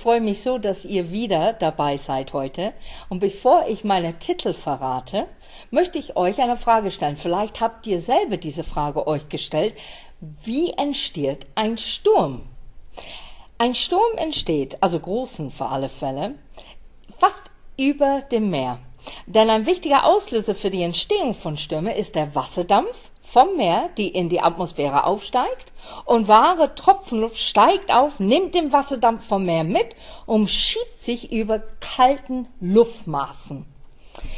Ich freue mich so, dass ihr wieder dabei seid heute. Und bevor ich meine Titel verrate, möchte ich euch eine Frage stellen. Vielleicht habt ihr selber diese Frage euch gestellt. Wie entsteht ein Sturm? Ein Sturm entsteht, also großen für alle Fälle, fast über dem Meer. Denn ein wichtiger Auslöser für die Entstehung von Stürmen ist der Wasserdampf vom Meer, die in die Atmosphäre aufsteigt und wahre Tropfenluft steigt auf, nimmt den Wasserdampf vom Meer mit und schiebt sich über kalten Luftmaßen.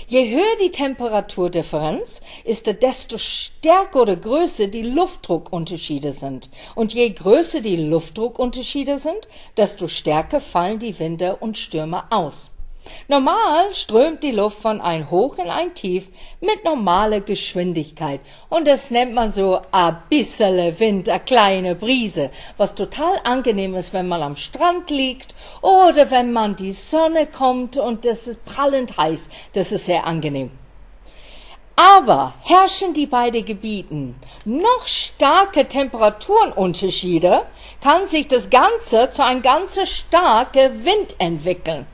Je höher die Temperaturdifferenz ist, desto stärker oder größer die Luftdruckunterschiede sind. Und je größer die Luftdruckunterschiede sind, desto stärker fallen die Winde und Stürme aus. Normal strömt die Luft von ein Hoch in ein Tief mit normaler Geschwindigkeit. Und das nennt man so a bissele Wind, a kleine Brise, was total angenehm ist, wenn man am Strand liegt oder wenn man die Sonne kommt und das ist prallend heiß. Das ist sehr angenehm. Aber herrschen die beiden Gebieten noch starke Temperaturunterschiede, kann sich das Ganze zu einem ganz starken Wind entwickeln.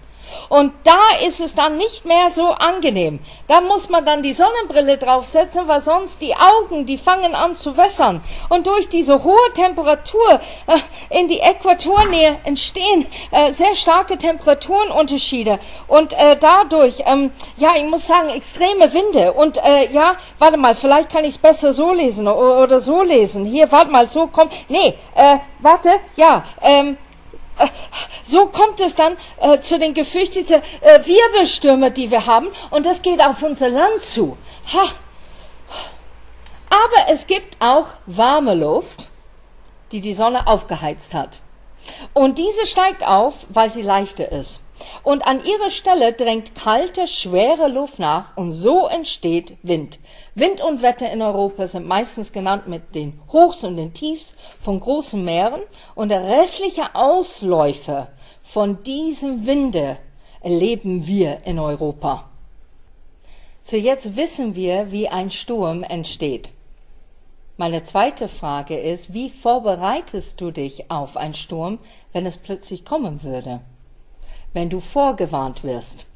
Und da ist es dann nicht mehr so angenehm. Da muss man dann die Sonnenbrille draufsetzen, weil sonst die Augen, die fangen an zu wässern. Und durch diese hohe Temperatur äh, in die Äquatornähe entstehen äh, sehr starke Temperaturenunterschiede. Und äh, dadurch, ähm, ja, ich muss sagen, extreme Winde. Und äh, ja, warte mal, vielleicht kann ich es besser so lesen oder, so lesen. Hier, warte mal, so kommt. Nee, äh, warte, ja, ähm, so kommt es dann äh, zu den gefürchteten äh, Wirbelstürmen, die wir haben, und das geht auf unser Land zu. Ha. Aber es gibt auch warme Luft, die die Sonne aufgeheizt hat. Und diese steigt auf, weil sie leichter ist. Und an ihre Stelle drängt kalte, schwere Luft nach und so entsteht Wind. Wind und Wetter in Europa sind meistens genannt mit den Hochs und den Tiefs von großen Meeren und der restliche Ausläufer von diesem Winde erleben wir in Europa. So jetzt wissen wir, wie ein Sturm entsteht. Meine zweite Frage ist, wie vorbereitest du dich auf einen Sturm, wenn es plötzlich kommen würde? Wenn du vorgewarnt wirst?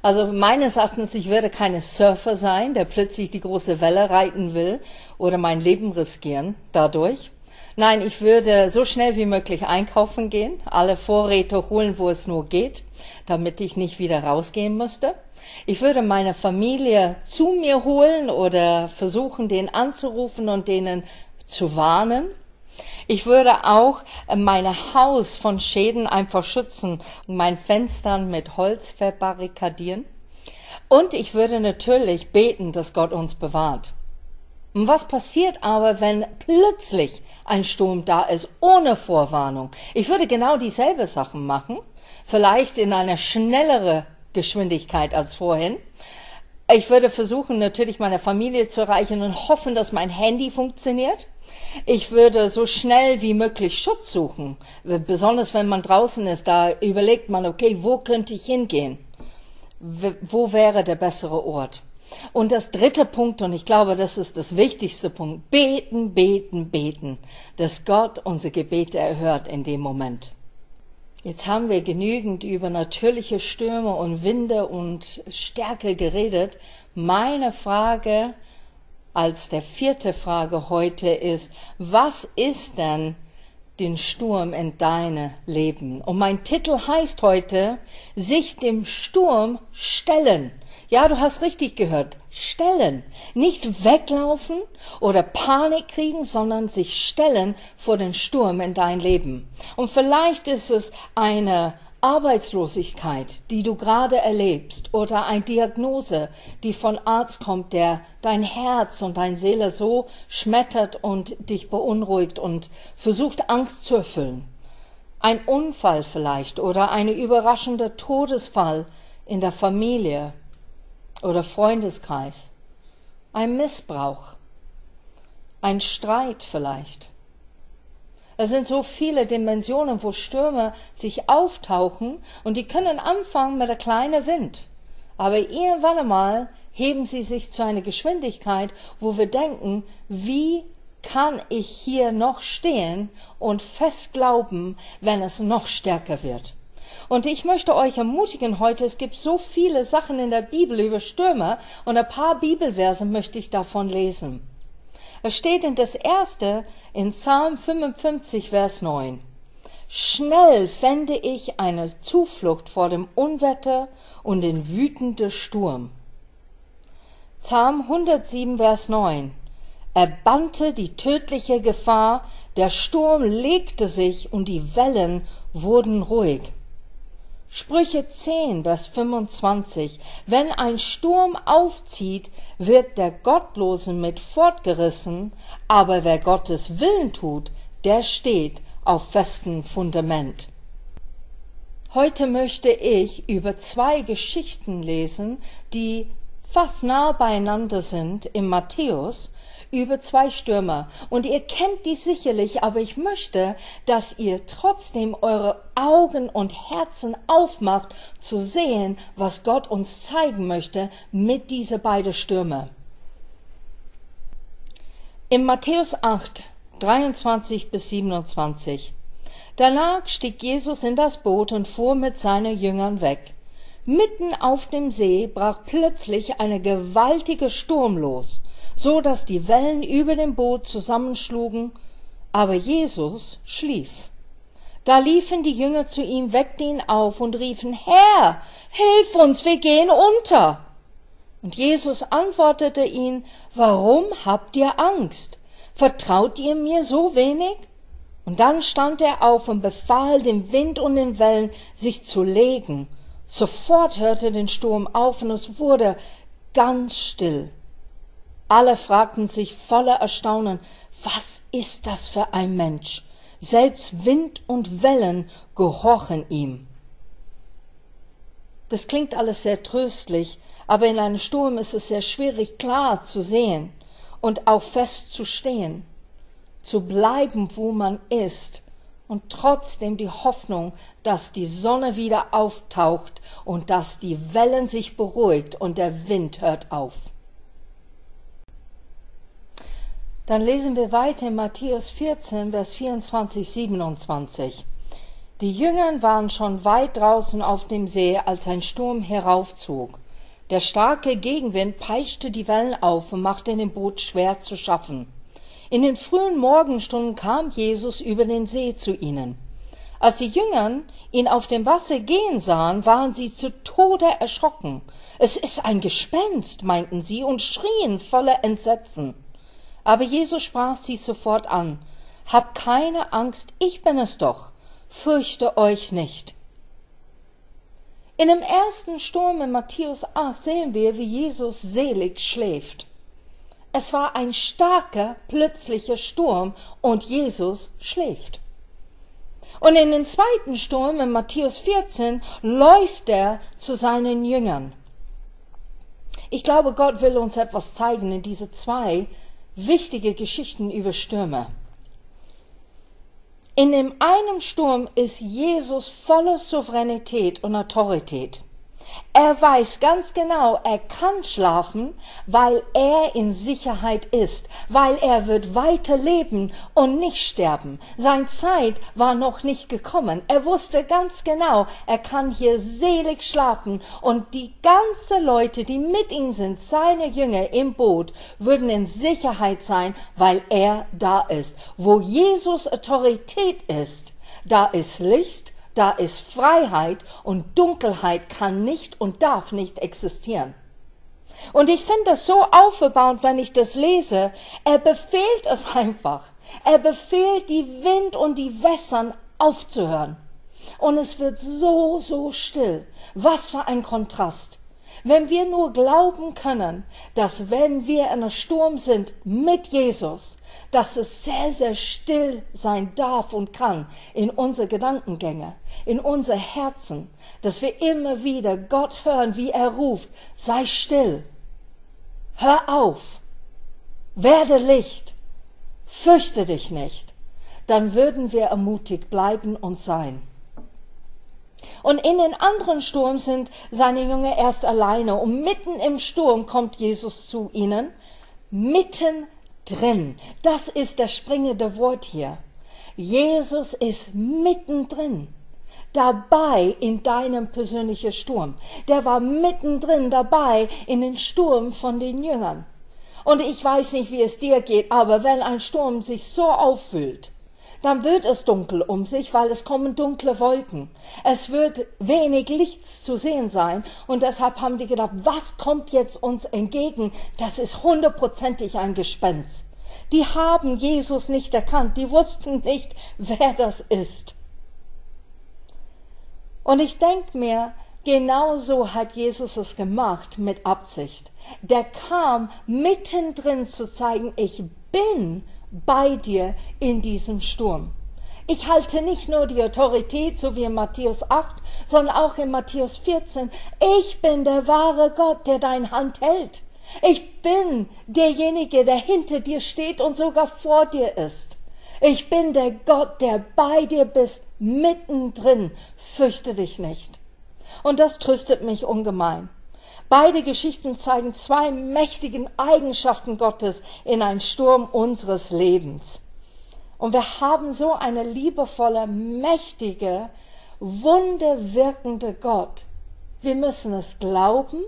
Also meines Erachtens, ich werde keine Surfer sein, der plötzlich die große Welle reiten will oder mein Leben riskieren dadurch. Nein, ich würde so schnell wie möglich einkaufen gehen, alle Vorräte holen, wo es nur geht, damit ich nicht wieder rausgehen müsste. Ich würde meine Familie zu mir holen oder versuchen, den anzurufen und denen zu warnen. Ich würde auch mein Haus von Schäden einfach schützen und mein Fenstern mit Holz verbarrikadieren. Und ich würde natürlich beten, dass Gott uns bewahrt. Und was passiert aber, wenn plötzlich ein Sturm da ist, ohne Vorwarnung? Ich würde genau dieselbe Sachen machen, vielleicht in einer schnellere Geschwindigkeit als vorhin. Ich würde versuchen, natürlich meine Familie zu erreichen und hoffen, dass mein Handy funktioniert. Ich würde so schnell wie möglich Schutz suchen. Besonders wenn man draußen ist, da überlegt man, okay, wo könnte ich hingehen? Wo wäre der bessere Ort? Und das dritte Punkt, und ich glaube, das ist das wichtigste Punkt, beten, beten, beten, dass Gott unsere Gebete erhört in dem Moment. Jetzt haben wir genügend über natürliche Stürme und Winde und Stärke geredet. Meine Frage als der vierte Frage heute ist, was ist denn den Sturm in deine Leben? Und mein Titel heißt heute, sich dem Sturm stellen. Ja, du hast richtig gehört. Stellen. Nicht weglaufen oder Panik kriegen, sondern sich stellen vor den Sturm in dein Leben. Und vielleicht ist es eine Arbeitslosigkeit, die du gerade erlebst, oder eine Diagnose, die von Arzt kommt, der dein Herz und deine Seele so schmettert und dich beunruhigt und versucht Angst zu erfüllen. Ein Unfall vielleicht oder eine überraschende Todesfall in der Familie oder Freundeskreis, ein Missbrauch, ein Streit vielleicht. Es sind so viele Dimensionen, wo Stürme sich auftauchen und die können anfangen mit einem kleinen Wind. Aber irgendwann einmal heben sie sich zu einer Geschwindigkeit, wo wir denken, wie kann ich hier noch stehen und fest glauben, wenn es noch stärker wird? Und ich möchte euch ermutigen heute, es gibt so viele Sachen in der Bibel über Stürme und ein paar Bibelverse möchte ich davon lesen. Es steht in das erste in Psalm 55, Vers 9. Schnell fände ich eine Zuflucht vor dem Unwetter und den wütenden Sturm. Psalm 107, Vers 9. Er bannte die tödliche Gefahr, der Sturm legte sich und die Wellen wurden ruhig. Sprüche 10, Vers 25. Wenn ein Sturm aufzieht, wird der Gottlose mit fortgerissen, aber wer Gottes Willen tut, der steht auf festem Fundament. Heute möchte ich über zwei Geschichten lesen, die fast nah beieinander sind im Matthäus über zwei Stürmer. Und ihr kennt die sicherlich, aber ich möchte, dass ihr trotzdem eure Augen und Herzen aufmacht, zu sehen, was Gott uns zeigen möchte mit diese beiden Stürme. Im Matthäus 8 23 bis 27. Danach stieg Jesus in das Boot und fuhr mit seinen Jüngern weg. Mitten auf dem See brach plötzlich eine gewaltige Sturm los, so dass die Wellen über dem Boot zusammenschlugen, aber Jesus schlief. Da liefen die Jünger zu ihm, weckten ihn auf und riefen, Herr, hilf uns, wir gehen unter. Und Jesus antwortete ihnen, Warum habt ihr Angst? Vertraut ihr mir so wenig? Und dann stand er auf und befahl dem Wind und den Wellen, sich zu legen. Sofort hörte den Sturm auf und es wurde ganz still. Alle fragten sich voller Erstaunen, was ist das für ein Mensch? Selbst Wind und Wellen gehorchen ihm. Das klingt alles sehr tröstlich, aber in einem Sturm ist es sehr schwierig klar zu sehen und auch fest zu stehen, zu bleiben, wo man ist und trotzdem die Hoffnung, dass die Sonne wieder auftaucht und dass die Wellen sich beruhigt und der Wind hört auf. Dann lesen wir weiter in Matthäus 14, Vers 24, 27. Die Jüngern waren schon weit draußen auf dem See, als ein Sturm heraufzog. Der starke Gegenwind peitschte die Wellen auf und machte dem Boot schwer zu schaffen. In den frühen Morgenstunden kam Jesus über den See zu ihnen. Als die Jüngern ihn auf dem Wasser gehen sahen, waren sie zu Tode erschrocken. Es ist ein Gespenst, meinten sie und schrien voller Entsetzen. Aber Jesus sprach sie sofort an. Habt keine Angst, ich bin es doch. Fürchte euch nicht. In dem ersten Sturm in Matthäus 8 sehen wir, wie Jesus selig schläft. Es war ein starker, plötzlicher Sturm und Jesus schläft. Und in den zweiten Sturm in Matthäus 14 läuft er zu seinen Jüngern. Ich glaube, Gott will uns etwas zeigen in diese zwei wichtige Geschichten über Stürme. In dem einen Sturm ist Jesus voller Souveränität und Autorität. Er weiß ganz genau, er kann schlafen, weil er in Sicherheit ist, weil er wird weiter leben und nicht sterben. Sein Zeit war noch nicht gekommen. Er wusste ganz genau, er kann hier selig schlafen und die ganze Leute, die mit ihm sind, seine Jünger im Boot, würden in Sicherheit sein, weil er da ist. Wo Jesus Autorität ist, da ist Licht da ist Freiheit und Dunkelheit kann nicht und darf nicht existieren. Und ich finde das so aufbauend, wenn ich das lese. Er befehlt es einfach. Er befehlt die Wind und die Wässern aufzuhören. Und es wird so, so still. Was für ein Kontrast. Wenn wir nur glauben können, dass wenn wir in einem Sturm sind mit Jesus, dass es sehr, sehr still sein darf und kann in unsere Gedankengänge, in unser Herzen, dass wir immer wieder Gott hören, wie er ruft, sei still, hör auf, werde Licht, fürchte dich nicht, dann würden wir ermutigt bleiben und sein. Und in den anderen Sturm sind seine Jünger erst alleine. Und mitten im Sturm kommt Jesus zu ihnen, mitten drin. Das ist das springende Wort hier. Jesus ist mittendrin. dabei in deinem persönlichen Sturm. Der war mittendrin dabei in den Sturm von den Jüngern. Und ich weiß nicht, wie es dir geht, aber wenn ein Sturm sich so auffüllt, dann wird es dunkel um sich, weil es kommen dunkle Wolken. Es wird wenig Lichts zu sehen sein und deshalb haben die gedacht, was kommt jetzt uns entgegen? Das ist hundertprozentig ein Gespenst. Die haben Jesus nicht erkannt, die wussten nicht, wer das ist. Und ich denke mir, genauso hat Jesus es gemacht mit Absicht. Der kam mittendrin zu zeigen, ich bin bei dir in diesem Sturm. Ich halte nicht nur die Autorität, so wie in Matthäus 8, sondern auch in Matthäus 14. Ich bin der wahre Gott, der deine Hand hält. Ich bin derjenige, der hinter dir steht und sogar vor dir ist. Ich bin der Gott, der bei dir bist, mittendrin. Fürchte dich nicht. Und das tröstet mich ungemein. Beide Geschichten zeigen zwei mächtigen Eigenschaften Gottes in einen Sturm unseres Lebens. Und wir haben so eine liebevolle, mächtige, wunderwirkende Gott. Wir müssen es glauben,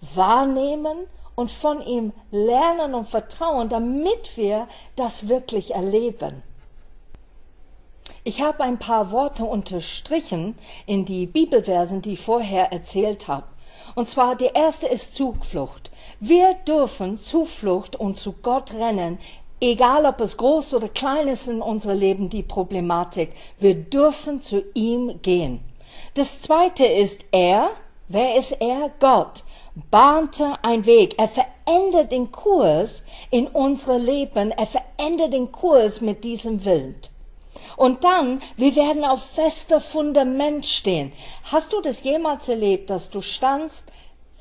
wahrnehmen und von ihm lernen und vertrauen, damit wir das wirklich erleben. Ich habe ein paar Worte unterstrichen in die Bibelversen, die ich vorher erzählt habe. Und zwar der erste ist Zuflucht. Wir dürfen Zuflucht und zu Gott rennen, egal ob es groß oder klein ist in unserem Leben, die Problematik. Wir dürfen zu ihm gehen. Das zweite ist er. Wer ist er? Gott bahnte ein Weg. Er verändert den Kurs in unsere Leben. Er verändert den Kurs mit diesem Wild. Und dann, wir werden auf fester Fundament stehen. Hast du das jemals erlebt, dass du standst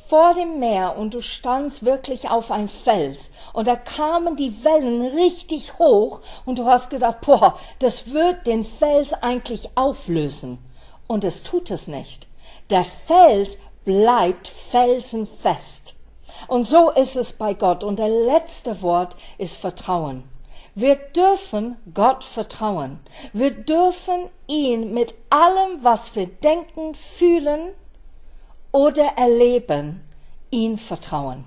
vor dem Meer und du standst wirklich auf ein Fels und da kamen die Wellen richtig hoch und du hast gedacht, boah, das wird den Fels eigentlich auflösen. Und es tut es nicht. Der Fels bleibt felsenfest. Und so ist es bei Gott. Und der letzte Wort ist Vertrauen. Wir dürfen Gott vertrauen. Wir dürfen ihn mit allem, was wir denken, fühlen oder erleben, ihn vertrauen.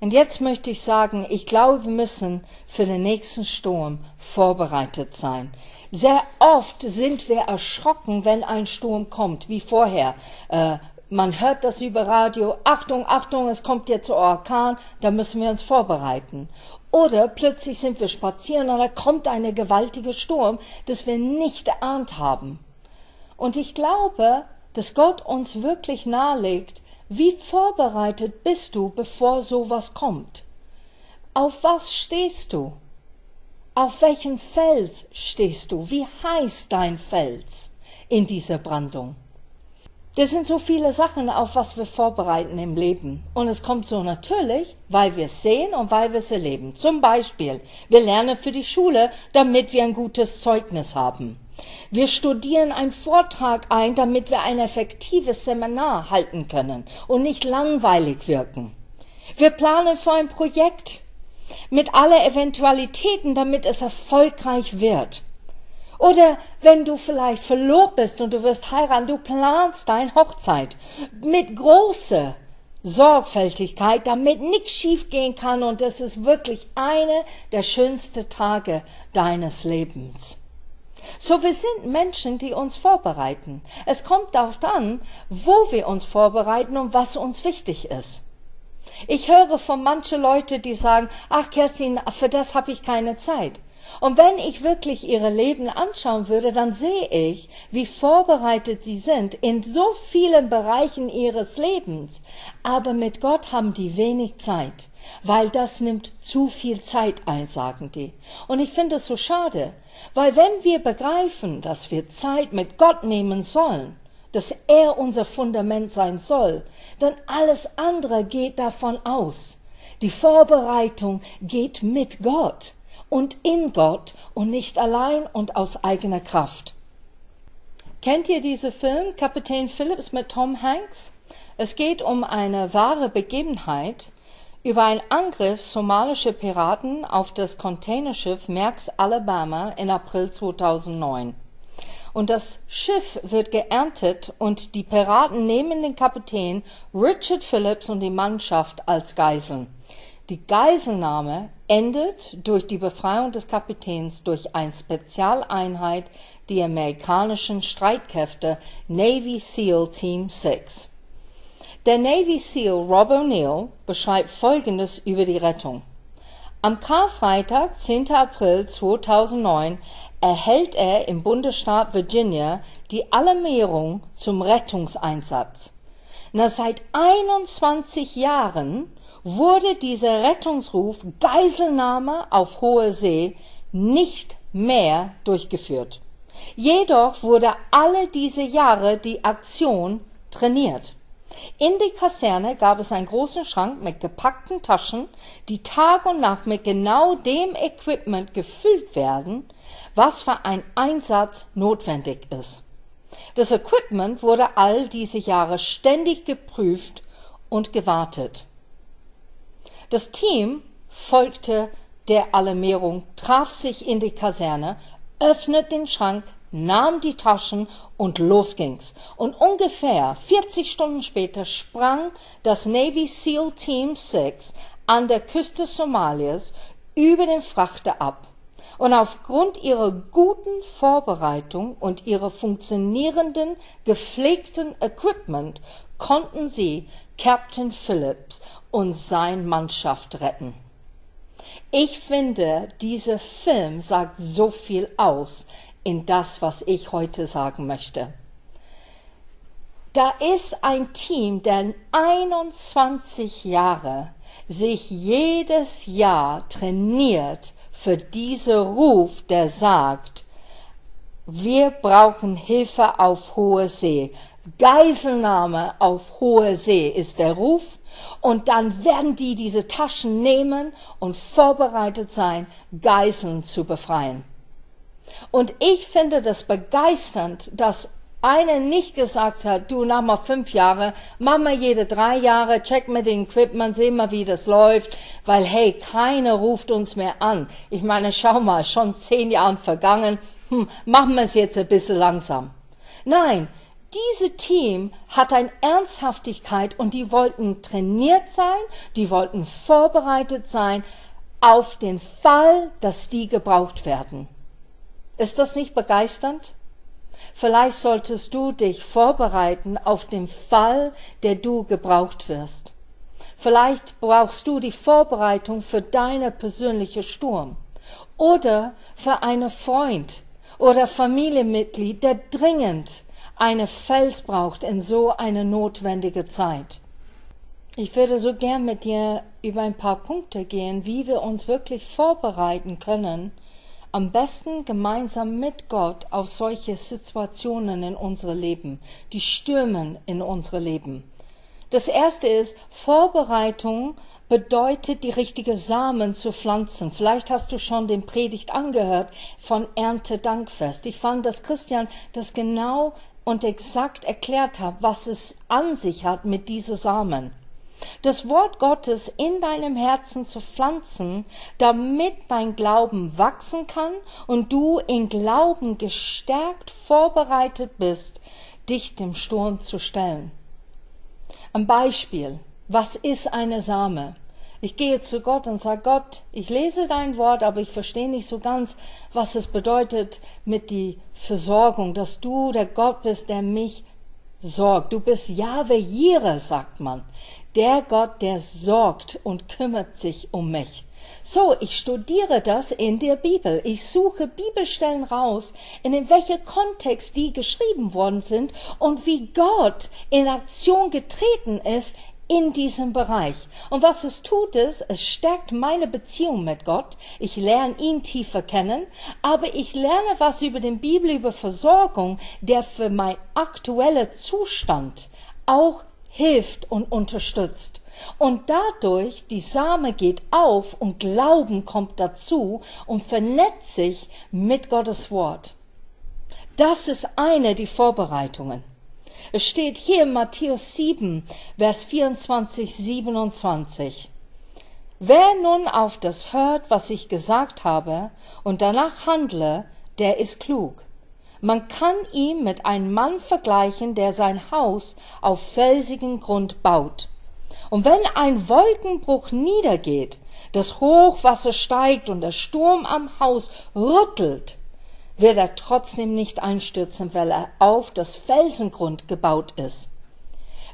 Und jetzt möchte ich sagen, ich glaube, wir müssen für den nächsten Sturm vorbereitet sein. Sehr oft sind wir erschrocken, wenn ein Sturm kommt, wie vorher. Äh, man hört das über Radio, Achtung, Achtung, es kommt jetzt zu Orkan, da müssen wir uns vorbereiten. Oder plötzlich sind wir spazieren und da kommt eine gewaltige Sturm, das wir nicht erahnt haben. Und ich glaube, dass Gott uns wirklich nahelegt, wie vorbereitet bist du, bevor sowas kommt? Auf was stehst du? Auf welchen Fels stehst du? Wie heißt dein Fels in dieser Brandung? Das sind so viele Sachen, auf was wir vorbereiten im Leben. Und es kommt so natürlich, weil wir es sehen und weil wir es erleben. Zum Beispiel, wir lernen für die Schule, damit wir ein gutes Zeugnis haben. Wir studieren einen Vortrag ein, damit wir ein effektives Seminar halten können und nicht langweilig wirken. Wir planen für ein Projekt mit aller Eventualitäten, damit es erfolgreich wird. Oder wenn du vielleicht verlobt bist und du wirst heiraten, du planst deine Hochzeit mit großer Sorgfältigkeit, damit nichts schiefgehen kann und es ist wirklich eine der schönsten Tage deines Lebens. So, wir sind Menschen, die uns vorbereiten. Es kommt darauf an, wo wir uns vorbereiten und was uns wichtig ist. Ich höre von manchen Leuten, die sagen, ach Kerstin, für das habe ich keine Zeit. Und wenn ich wirklich ihre Leben anschauen würde, dann sehe ich, wie vorbereitet sie sind in so vielen Bereichen ihres Lebens. Aber mit Gott haben die wenig Zeit, weil das nimmt zu viel Zeit ein, sagen die. Und ich finde es so schade, weil wenn wir begreifen, dass wir Zeit mit Gott nehmen sollen, dass er unser Fundament sein soll, dann alles andere geht davon aus. Die Vorbereitung geht mit Gott und in Gott und nicht allein und aus eigener Kraft. Kennt ihr diesen Film Kapitän Phillips mit Tom Hanks? Es geht um eine wahre Begebenheit über einen Angriff somalischer Piraten auf das Containerschiff Merckx Alabama in April 2009. und das Schiff wird geerntet und die Piraten nehmen den Kapitän Richard Phillips und die Mannschaft als Geiseln. Die Geiselnahme endet durch die Befreiung des Kapitäns durch eine Spezialeinheit, die amerikanischen Streitkräfte Navy SEAL Team 6. Der Navy SEAL Rob O'Neill beschreibt Folgendes über die Rettung. Am Karfreitag, 10. April 2009, erhält er im Bundesstaat Virginia die Alarmierung zum Rettungseinsatz. Na, seit 21 Jahren wurde dieser Rettungsruf Geiselnahme auf hoher See nicht mehr durchgeführt. Jedoch wurde alle diese Jahre die Aktion trainiert. In die Kaserne gab es einen großen Schrank mit gepackten Taschen, die Tag und Nacht mit genau dem Equipment gefüllt werden, was für einen Einsatz notwendig ist. Das Equipment wurde all diese Jahre ständig geprüft und gewartet. Das Team folgte der Alarmierung, traf sich in die Kaserne, öffnet den Schrank, nahm die Taschen und los ging's. Und ungefähr 40 Stunden später sprang das Navy SEAL Team 6 an der Küste Somalias über den Frachter ab. Und aufgrund ihrer guten Vorbereitung und ihrer funktionierenden, gepflegten Equipment konnten sie Captain Phillips und sein Mannschaft retten. Ich finde, dieser Film sagt so viel aus in das, was ich heute sagen möchte. Da ist ein Team, der 21 Jahre sich jedes Jahr trainiert für diesen Ruf, der sagt, wir brauchen Hilfe auf hoher See. Geiselnahme auf hoher See ist der Ruf. Und dann werden die diese Taschen nehmen und vorbereitet sein, Geiseln zu befreien. Und ich finde das begeisternd, dass einer nicht gesagt hat, du nach mal fünf Jahre, mach mal jede drei Jahre, check mit dem Equipment, seh mal, wie das läuft, weil hey, keiner ruft uns mehr an. Ich meine, schau mal, schon zehn Jahre vergangen, hm, machen wir es jetzt ein bisschen langsam. Nein, diese Team hat eine Ernsthaftigkeit und die wollten trainiert sein, die wollten vorbereitet sein auf den Fall, dass die gebraucht werden. Ist das nicht begeisternd? Vielleicht solltest du dich vorbereiten auf den Fall, der du gebraucht wirst. Vielleicht brauchst du die Vorbereitung für deine persönliche Sturm oder für einen Freund oder Familienmitglied, der dringend eine Fels braucht in so eine notwendige Zeit. Ich würde so gern mit dir über ein paar Punkte gehen, wie wir uns wirklich vorbereiten können, am besten gemeinsam mit Gott auf solche Situationen in unserem Leben, die stürmen in unser Leben. Das erste ist, Vorbereitung bedeutet, die richtige Samen zu pflanzen. Vielleicht hast du schon den Predigt angehört von Erntedankfest. Ich fand, dass Christian das genau und exakt erklärt hat, was es an sich hat mit diesen Samen das Wort Gottes in deinem Herzen zu pflanzen, damit dein Glauben wachsen kann und du in Glauben gestärkt vorbereitet bist, dich dem Sturm zu stellen. Ein Beispiel. Was ist eine Same? Ich gehe zu Gott und sage, Gott, ich lese dein Wort, aber ich verstehe nicht so ganz, was es bedeutet mit die Versorgung, dass du der Gott bist, der mich sorgt. Du bist Jahwe Jire, sagt man der Gott, der sorgt und kümmert sich um mich. So, ich studiere das in der Bibel. Ich suche Bibelstellen raus, in welchem Kontext die geschrieben worden sind und wie Gott in Aktion getreten ist in diesem Bereich. Und was es tut, ist, es stärkt meine Beziehung mit Gott. Ich lerne ihn tiefer kennen, aber ich lerne was über den Bibel, über Versorgung, der für mein aktueller Zustand auch hilft und unterstützt. Und dadurch, die Same geht auf und Glauben kommt dazu und vernetzt sich mit Gottes Wort. Das ist eine die Vorbereitungen. Es steht hier in Matthäus 7, Vers 24, 27. Wer nun auf das hört, was ich gesagt habe, und danach handle, der ist klug. Man kann ihn mit einem Mann vergleichen, der sein Haus auf felsigen Grund baut. Und wenn ein Wolkenbruch niedergeht, das Hochwasser steigt und der Sturm am Haus rüttelt, wird er trotzdem nicht einstürzen, weil er auf das Felsengrund gebaut ist.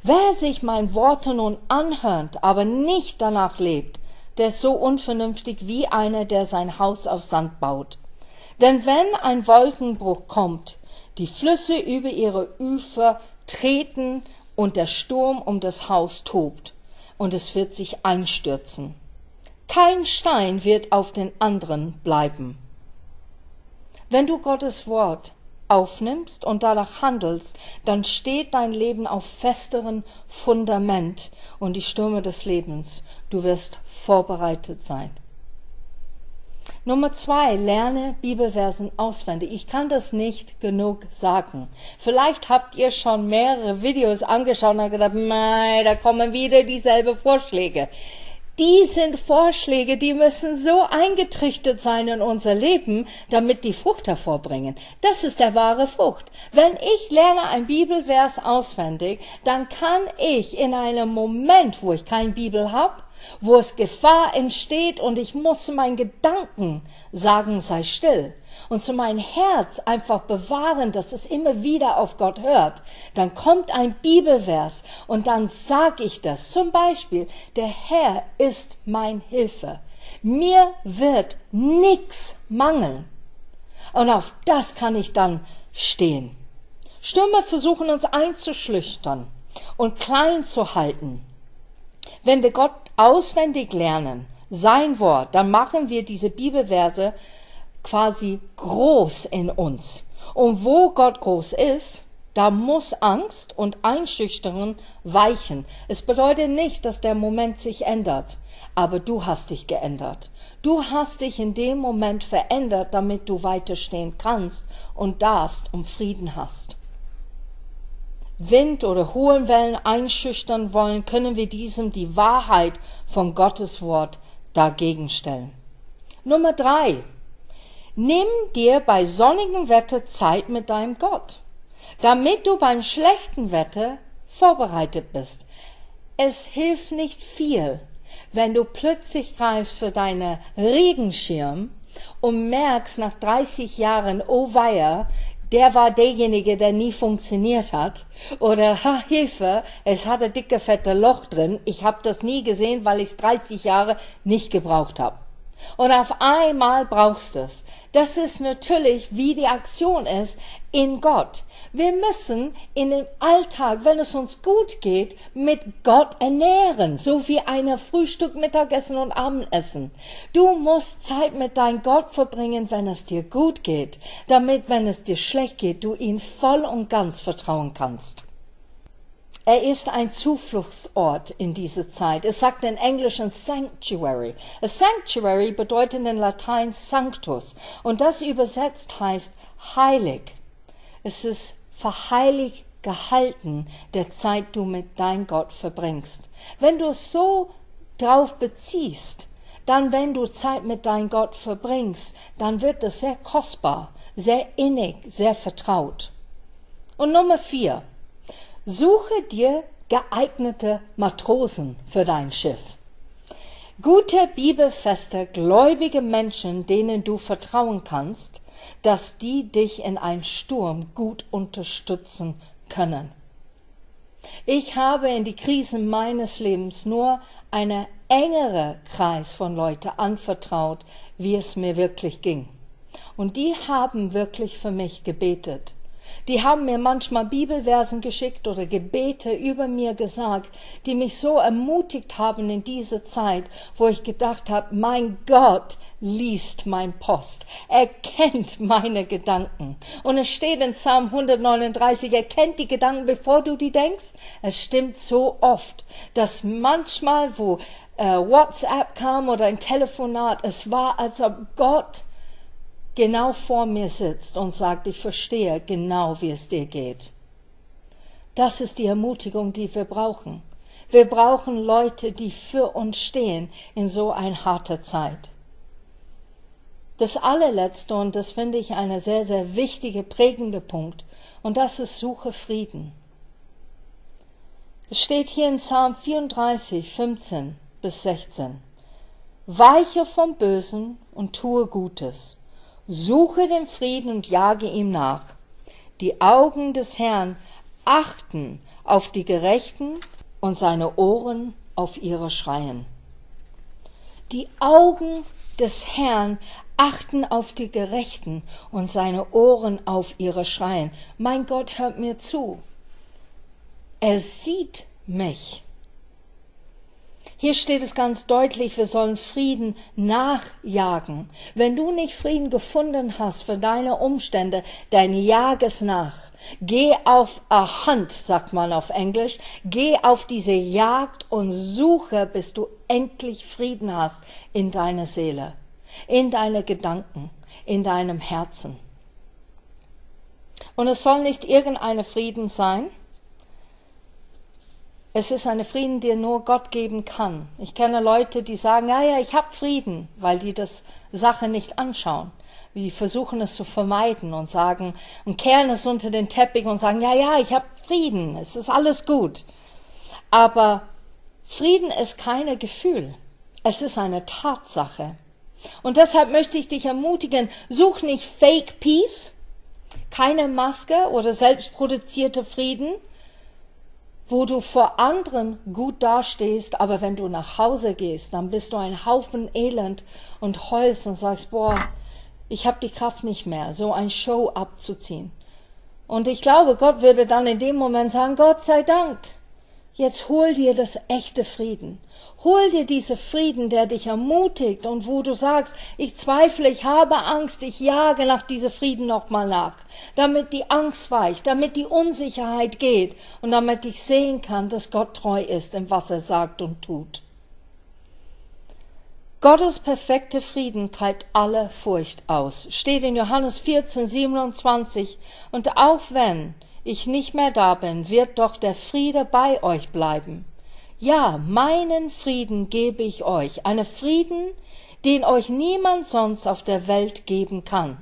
Wer sich mein Worte nun anhört, aber nicht danach lebt, der ist so unvernünftig wie einer, der sein Haus auf Sand baut. Denn wenn ein Wolkenbruch kommt, die Flüsse über ihre Ufer treten und der Sturm um das Haus tobt, und es wird sich einstürzen. Kein Stein wird auf den anderen bleiben. Wenn du Gottes Wort aufnimmst und danach handelst, dann steht dein Leben auf festeren Fundament und die Stürme des Lebens. Du wirst vorbereitet sein. Nummer zwei, lerne Bibelversen auswendig. Ich kann das nicht genug sagen. Vielleicht habt ihr schon mehrere Videos angeschaut und gedacht, da kommen wieder dieselbe Vorschläge. Die sind Vorschläge, die müssen so eingetrichtert sein in unser Leben, damit die Frucht hervorbringen. Das ist der wahre Frucht. Wenn ich lerne ein Bibelvers auswendig, dann kann ich in einem Moment, wo ich kein Bibel habe, wo es Gefahr entsteht und ich muss meinen Gedanken sagen, sei still und zu meinem Herz einfach bewahren, dass es immer wieder auf Gott hört, dann kommt ein Bibelvers und dann sag ich das. Zum Beispiel, der Herr ist mein Hilfe. Mir wird nichts mangeln. Und auf das kann ich dann stehen. Stürme versuchen uns einzuschlüchtern und klein zu halten. Wenn wir Gott auswendig lernen, sein Wort, dann machen wir diese Bibelverse quasi groß in uns. Und wo Gott groß ist, da muss Angst und Einschüchterung weichen. Es bedeutet nicht, dass der Moment sich ändert, aber du hast dich geändert. Du hast dich in dem Moment verändert, damit du weiterstehen kannst und darfst und Frieden hast. Wind oder hohen Wellen einschüchtern wollen, können wir diesem die Wahrheit von Gottes Wort dagegen stellen. Nummer drei. Nimm dir bei sonnigem Wetter Zeit mit deinem Gott, damit du beim schlechten Wetter vorbereitet bist. Es hilft nicht viel, wenn du plötzlich greifst für deine Regenschirm und merkst nach 30 Jahren, oh weia, der war derjenige, der nie funktioniert hat. Oder, ha, Hilfe, es hat ein dicke, fette Loch drin. Ich habe das nie gesehen, weil ich es 30 Jahre nicht gebraucht habe. Und auf einmal brauchst du es. Das ist natürlich, wie die Aktion ist in Gott. Wir müssen in dem Alltag, wenn es uns gut geht, mit Gott ernähren, so wie eine Frühstück, Mittagessen und Abendessen. Du musst Zeit mit deinem Gott verbringen, wenn es dir gut geht, damit, wenn es dir schlecht geht, du ihm voll und ganz vertrauen kannst. Er ist ein Zufluchtsort in dieser Zeit. Es sagt in Englisch ein Sanctuary. A Sanctuary bedeutet in Latein Sanctus und das übersetzt heißt heilig. Es ist verheiligt gehalten, der Zeit du mit dein Gott verbringst. Wenn du es so drauf beziehst, dann wenn du Zeit mit dein Gott verbringst, dann wird es sehr kostbar, sehr innig, sehr vertraut. Und Nummer vier. Suche dir geeignete Matrosen für dein Schiff. Gute, bibelfeste, gläubige Menschen, denen du vertrauen kannst, dass die dich in einem Sturm gut unterstützen können. Ich habe in die Krisen meines Lebens nur eine engere Kreis von Leuten anvertraut, wie es mir wirklich ging. Und die haben wirklich für mich gebetet. Die haben mir manchmal Bibelversen geschickt oder Gebete über mir gesagt, die mich so ermutigt haben in dieser Zeit, wo ich gedacht habe, mein Gott liest mein Post. Er kennt meine Gedanken. Und es steht in Psalm 139, er kennt die Gedanken, bevor du die denkst. Es stimmt so oft, dass manchmal, wo äh, WhatsApp kam oder ein Telefonat, es war, als ob Gott genau vor mir sitzt und sagt, ich verstehe genau, wie es dir geht. Das ist die Ermutigung, die wir brauchen. Wir brauchen Leute, die für uns stehen in so einer harter Zeit. das allerletzte, und das finde ich eine sehr, sehr wichtige, prägende Punkt, und das ist Suche Frieden. Es steht hier in Psalm 34, 15 bis 16. Weiche vom Bösen und tue Gutes. Suche den Frieden und jage ihm nach. Die Augen des Herrn achten auf die Gerechten und seine Ohren auf ihre Schreien. Die Augen des Herrn achten auf die Gerechten und seine Ohren auf ihre Schreien. Mein Gott hört mir zu. Er sieht mich. Hier steht es ganz deutlich, wir sollen Frieden nachjagen. Wenn du nicht Frieden gefunden hast für deine Umstände, dann jag es nach. Geh auf a hunt, sagt man auf Englisch. Geh auf diese Jagd und suche, bis du endlich Frieden hast in deiner Seele in deine Gedanken, in deinem Herzen. Und es soll nicht irgendeine Frieden sein. Es ist eine Frieden, die nur Gott geben kann. Ich kenne Leute, die sagen, ja, ja, ich habe Frieden, weil die das Sache nicht anschauen. Die versuchen es zu vermeiden und sagen und kehren es unter den Teppich und sagen, ja, ja, ich habe Frieden, es ist alles gut. Aber Frieden ist keine Gefühl, es ist eine Tatsache. Und deshalb möchte ich dich ermutigen, such nicht Fake Peace, keine Maske oder selbstproduzierte Frieden, wo du vor anderen gut dastehst, aber wenn du nach Hause gehst, dann bist du ein Haufen Elend und heulst und sagst, boah, ich habe die Kraft nicht mehr, so ein Show abzuziehen. Und ich glaube, Gott würde dann in dem Moment sagen, Gott sei Dank, jetzt hol dir das echte Frieden. Hol dir diese Frieden, der dich ermutigt und wo du sagst, ich zweifle, ich habe Angst, ich jage nach diesem Frieden nochmal nach, damit die Angst weicht, damit die Unsicherheit geht und damit ich sehen kann, dass Gott treu ist in was er sagt und tut. Gottes perfekte Frieden treibt alle Furcht aus. Steht in Johannes 14, 27. Und auch wenn ich nicht mehr da bin, wird doch der Friede bei euch bleiben. Ja, meinen Frieden gebe ich euch, einen Frieden, den euch niemand sonst auf der Welt geben kann.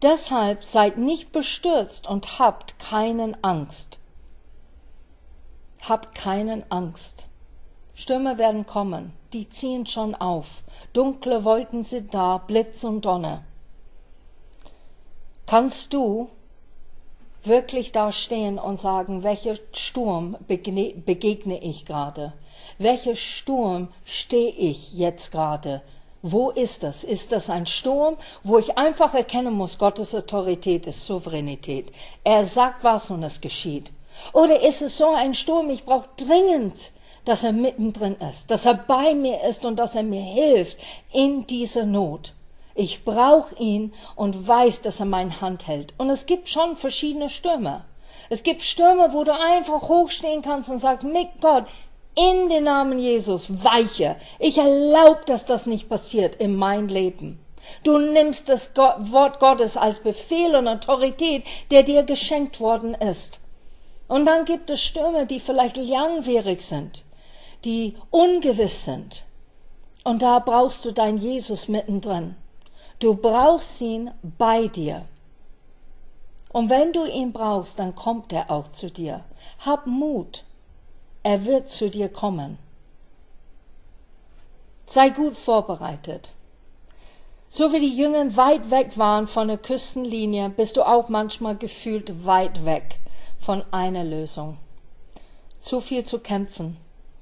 Deshalb seid nicht bestürzt und habt keinen Angst. Habt keinen Angst. Stürme werden kommen, die ziehen schon auf. Dunkle Wolken sind da, Blitz und Donner. Kannst du wirklich da stehen und sagen, welcher Sturm begegne ich gerade? Welcher Sturm stehe ich jetzt gerade? Wo ist das? Ist das ein Sturm, wo ich einfach erkennen muss, Gottes Autorität ist Souveränität. Er sagt was und es geschieht. Oder ist es so ein Sturm, ich brauche dringend, dass er mittendrin ist, dass er bei mir ist und dass er mir hilft in dieser Not. Ich brauche ihn und weiß, dass er meine Hand hält. Und es gibt schon verschiedene Stürme. Es gibt Stürme, wo du einfach hochstehen kannst und sagst, mit Gott, in den Namen Jesus, weiche. Ich erlaube, dass das nicht passiert in mein Leben. Du nimmst das Wort Gottes als Befehl und Autorität, der dir geschenkt worden ist. Und dann gibt es Stürme, die vielleicht langwierig sind, die ungewiss sind. Und da brauchst du dein Jesus mittendrin. Du brauchst ihn bei dir. Und wenn du ihn brauchst, dann kommt er auch zu dir. Hab Mut. Er wird zu dir kommen. Sei gut vorbereitet. So wie die Jünger weit weg waren von der Küstenlinie, bist du auch manchmal gefühlt weit weg von einer Lösung. Zu viel zu kämpfen,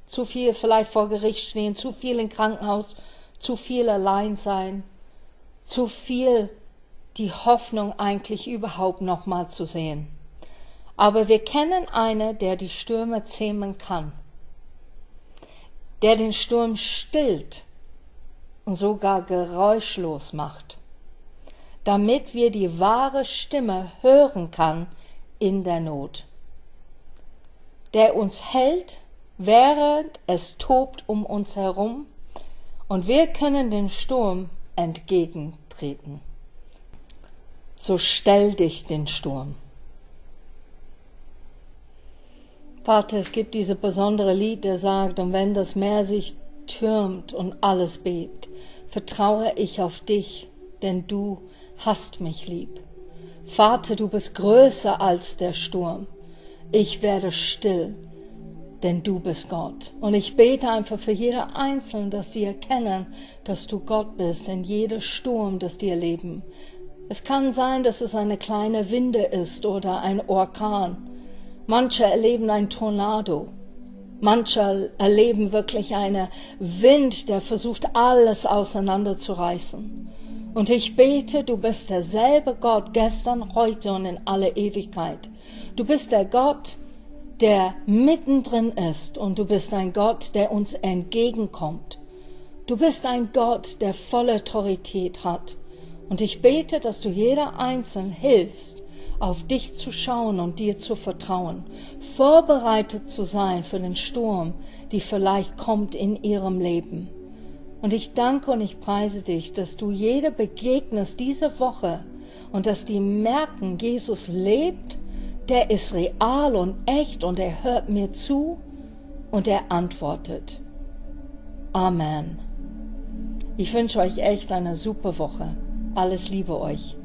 zu viel vielleicht vor Gericht stehen, zu viel im Krankenhaus, zu viel allein sein, zu viel die Hoffnung eigentlich überhaupt noch mal zu sehen. Aber wir kennen einen, der die Stürme zähmen kann, der den Sturm stillt und sogar geräuschlos macht, damit wir die wahre Stimme hören kann in der Not, der uns hält, während es tobt um uns herum, und wir können den Sturm entgegentreten. So stell dich den Sturm. Vater, es gibt diese besondere Lied, der sagt, und wenn das Meer sich türmt und alles bebt, vertraue ich auf dich denn du hast mich lieb. Vater, du bist größer als der Sturm. Ich werde still, denn du bist Gott. Und ich bete einfach für jeder Einzelne, dass sie erkennen, dass du Gott bist in jedem Sturm, das die erleben. Es kann sein, dass es eine kleine Winde ist oder ein Orkan. Manche erleben ein Tornado. Manche erleben wirklich einen Wind, der versucht, alles auseinanderzureißen. Und ich bete, du bist derselbe Gott gestern, heute und in alle Ewigkeit. Du bist der Gott, der mittendrin ist und du bist ein Gott, der uns entgegenkommt. Du bist ein Gott, der volle Autorität hat. Und ich bete, dass du jeder Einzelnen hilfst, auf dich zu schauen und dir zu vertrauen, vorbereitet zu sein für den Sturm, die vielleicht kommt in ihrem Leben. Und ich danke und ich preise dich, dass du jede begegnest diese Woche und dass die merken, Jesus lebt, der ist real und echt und er hört mir zu und er antwortet. Amen. Ich wünsche euch echt eine super Woche. Alles Liebe euch.